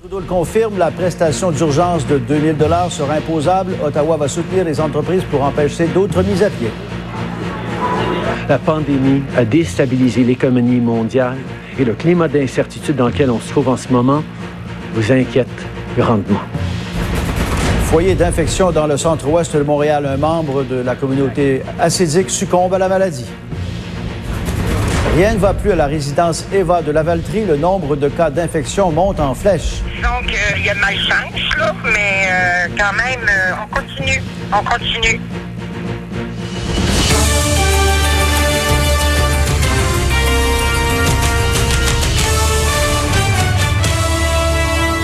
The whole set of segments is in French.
Trudeau le confirme, la prestation d'urgence de 2000 dollars sera imposable. Ottawa va soutenir les entreprises pour empêcher d'autres mises à pied. La pandémie a déstabilisé l'économie mondiale et le climat d'incertitude dans lequel on se trouve en ce moment vous inquiète grandement. Foyer d'infection dans le centre-ouest de Montréal. Un membre de la communauté acédique succombe à la maladie. Rien ne va plus à la résidence Eva de Lavaltrie. Le nombre de cas d'infection monte en flèche. Donc, euh, il y a malchance, là, mais euh, quand même, euh, on continue. On continue.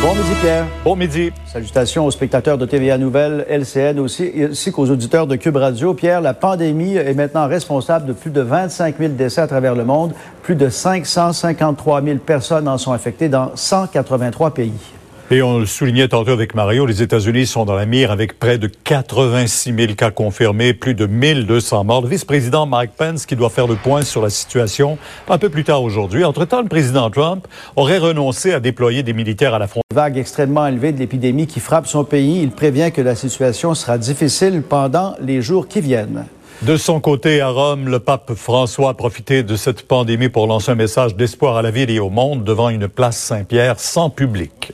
Bon midi, Pierre. Bon midi. Salutations aux spectateurs de TVA Nouvelles, LCN aussi, ainsi qu'aux auditeurs de Cube Radio. Pierre, la pandémie est maintenant responsable de plus de 25 000 décès à travers le monde. Plus de 553 000 personnes en sont affectées dans 183 pays. Et on le soulignait tantôt avec Mario, les États-Unis sont dans la mire avec près de 86 000 cas confirmés, plus de 1200 morts. Le vice-président Mike Pence qui doit faire le point sur la situation un peu plus tard aujourd'hui. Entre-temps, le président Trump aurait renoncé à déployer des militaires à la frontière. Vague extrêmement élevée de l'épidémie qui frappe son pays. Il prévient que la situation sera difficile pendant les jours qui viennent. De son côté, à Rome, le pape François a profité de cette pandémie pour lancer un message d'espoir à la ville et au monde devant une place Saint-Pierre sans public.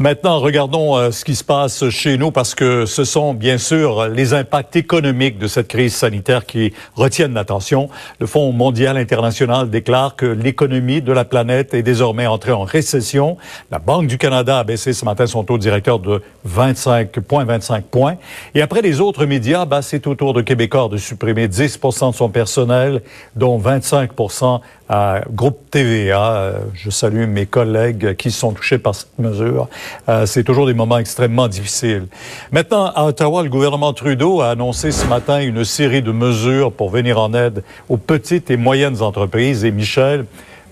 Maintenant, regardons euh, ce qui se passe chez nous parce que ce sont bien sûr les impacts économiques de cette crise sanitaire qui retiennent l'attention. Le Fonds mondial international déclare que l'économie de la planète est désormais entrée en récession. La Banque du Canada a baissé ce matin son taux directeur de 25,25 points. Et après les autres médias, bah, c'est au tour de Québécois de supprimer 10 de son personnel, dont 25 à Groupe TVA. Euh, je salue mes collègues qui sont touchés par cette mesure. Euh, c'est toujours des moments extrêmement difficiles. Maintenant, à Ottawa, le gouvernement Trudeau a annoncé ce matin une série de mesures pour venir en aide aux petites et moyennes entreprises. Et Michel,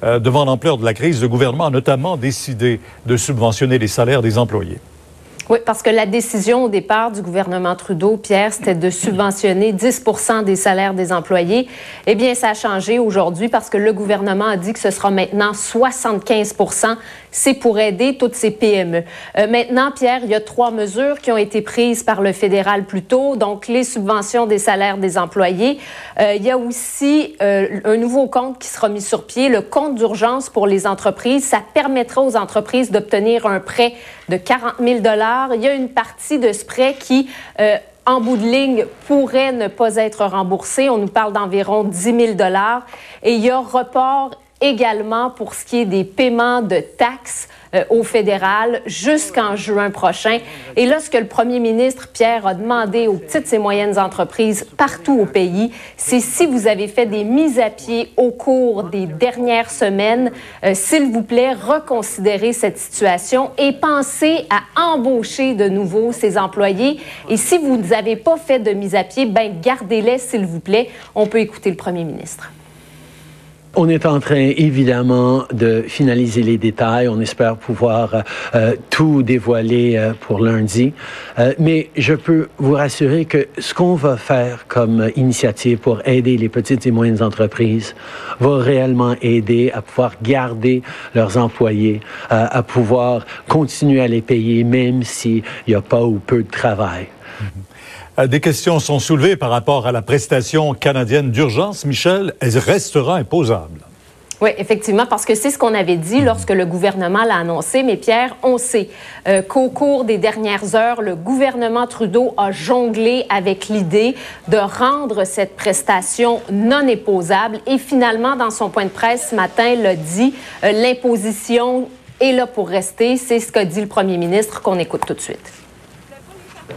euh, devant l'ampleur de la crise, le gouvernement a notamment décidé de subventionner les salaires des employés. Oui, parce que la décision au départ du gouvernement Trudeau, Pierre, c'était de subventionner 10% des salaires des employés. Eh bien, ça a changé aujourd'hui parce que le gouvernement a dit que ce sera maintenant 75% c'est pour aider toutes ces PME. Euh, maintenant, Pierre, il y a trois mesures qui ont été prises par le fédéral plus tôt, donc les subventions des salaires des employés. Euh, il y a aussi euh, un nouveau compte qui sera mis sur pied, le compte d'urgence pour les entreprises. Ça permettra aux entreprises d'obtenir un prêt de 40 000 Il y a une partie de ce prêt qui en bout de ligne, pourrait ne pas être remboursé. On nous parle d'environ 10 000 Et il y a report également pour ce qui est des paiements de taxes euh, au fédéral jusqu'en juin prochain. Et là, ce que le premier ministre Pierre a demandé aux petites et moyennes entreprises partout au pays, c'est si vous avez fait des mises à pied au cours des dernières semaines, euh, s'il vous plaît, reconsidérez cette situation et pensez à embaucher de nouveau ces employés. Et si vous n'avez pas fait de mise à pied, ben gardez-les, s'il vous plaît. On peut écouter le premier ministre. On est en train, évidemment, de finaliser les détails. On espère pouvoir euh, tout dévoiler euh, pour lundi. Euh, mais je peux vous rassurer que ce qu'on va faire comme initiative pour aider les petites et moyennes entreprises va réellement aider à pouvoir garder leurs employés, à pouvoir continuer à les payer même s'il n'y a pas ou peu de travail. Mm-hmm. Euh, des questions sont soulevées par rapport à la prestation canadienne d'urgence. Michel, elle restera imposable. Oui, effectivement, parce que c'est ce qu'on avait dit lorsque le gouvernement l'a annoncé. Mais Pierre, on sait euh, qu'au cours des dernières heures, le gouvernement Trudeau a jonglé avec l'idée de rendre cette prestation non imposable. Et finalement, dans son point de presse ce matin, l'a dit, euh, l'imposition est là pour rester. C'est ce qu'a dit le premier ministre qu'on écoute tout de suite.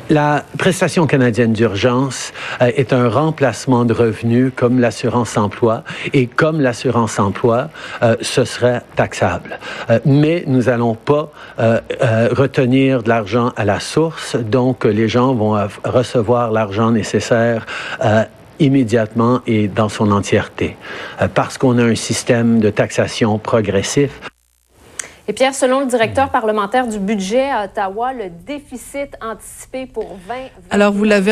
La prestation canadienne d'urgence euh, est un remplacement de revenus comme l'assurance emploi et comme l'assurance emploi, euh, ce serait taxable. Euh, mais nous n'allons pas retenir de l'argent à la source, donc les gens vont recevoir l'argent nécessaire immédiatement et dans son entièreté, parce qu'on a un système de taxation progressif. Et Pierre, selon le directeur parlementaire du budget à Ottawa, le déficit anticipé pour 20... Alors, vous l'avez